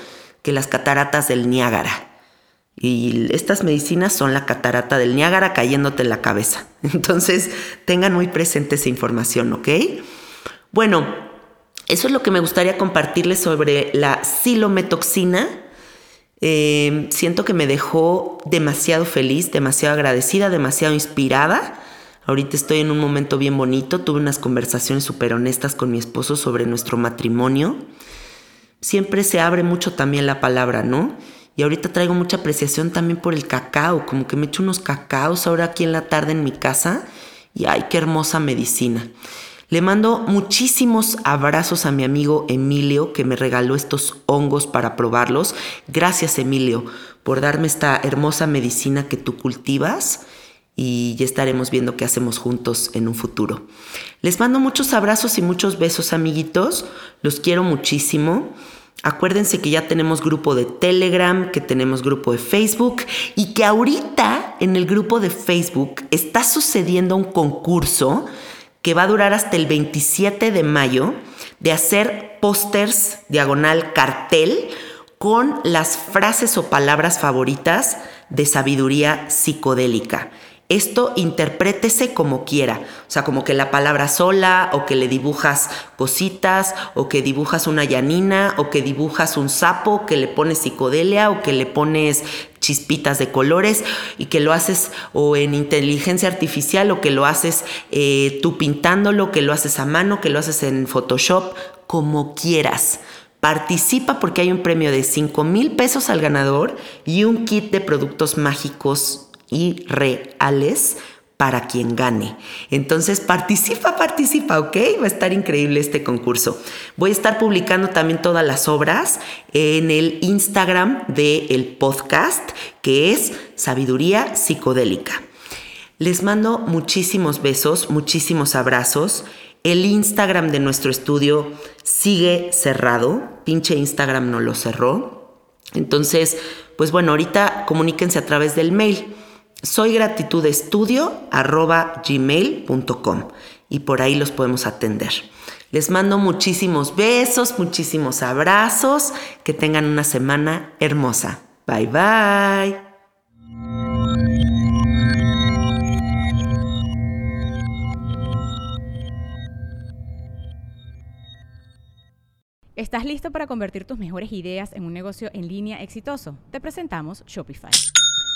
que las cataratas del Niágara. Y estas medicinas son la catarata del Niágara cayéndote en la cabeza. Entonces, tengan muy presente esa información, ¿ok? Bueno, eso es lo que me gustaría compartirles sobre la silometoxina. Eh, siento que me dejó demasiado feliz, demasiado agradecida, demasiado inspirada. Ahorita estoy en un momento bien bonito. Tuve unas conversaciones súper honestas con mi esposo sobre nuestro matrimonio siempre se abre mucho también la palabra, ¿no? Y ahorita traigo mucha apreciación también por el cacao, como que me echo unos cacaos ahora aquí en la tarde en mi casa y ay, qué hermosa medicina. Le mando muchísimos abrazos a mi amigo Emilio que me regaló estos hongos para probarlos. Gracias Emilio por darme esta hermosa medicina que tú cultivas y ya estaremos viendo qué hacemos juntos en un futuro. Les mando muchos abrazos y muchos besos amiguitos. Los quiero muchísimo. Acuérdense que ya tenemos grupo de Telegram, que tenemos grupo de Facebook y que ahorita en el grupo de Facebook está sucediendo un concurso que va a durar hasta el 27 de mayo de hacer pósters diagonal cartel con las frases o palabras favoritas de sabiduría psicodélica. Esto interprétese como quiera, o sea, como que la palabra sola, o que le dibujas cositas, o que dibujas una llanina, o que dibujas un sapo, que le pones psicodelia, o que le pones chispitas de colores y que lo haces o en inteligencia artificial o que lo haces eh, tú pintándolo, que lo haces a mano, que lo haces en Photoshop, como quieras. Participa porque hay un premio de 5 mil pesos al ganador y un kit de productos mágicos y reales para quien gane. Entonces participa, participa, ¿ok? Va a estar increíble este concurso. Voy a estar publicando también todas las obras en el Instagram del podcast, que es Sabiduría Psicodélica. Les mando muchísimos besos, muchísimos abrazos. El Instagram de nuestro estudio sigue cerrado. Pinche Instagram no lo cerró. Entonces, pues bueno, ahorita comuníquense a través del mail soy gmail.com y por ahí los podemos atender. Les mando muchísimos besos, muchísimos abrazos, que tengan una semana hermosa. Bye bye. ¿Estás listo para convertir tus mejores ideas en un negocio en línea exitoso? Te presentamos Shopify.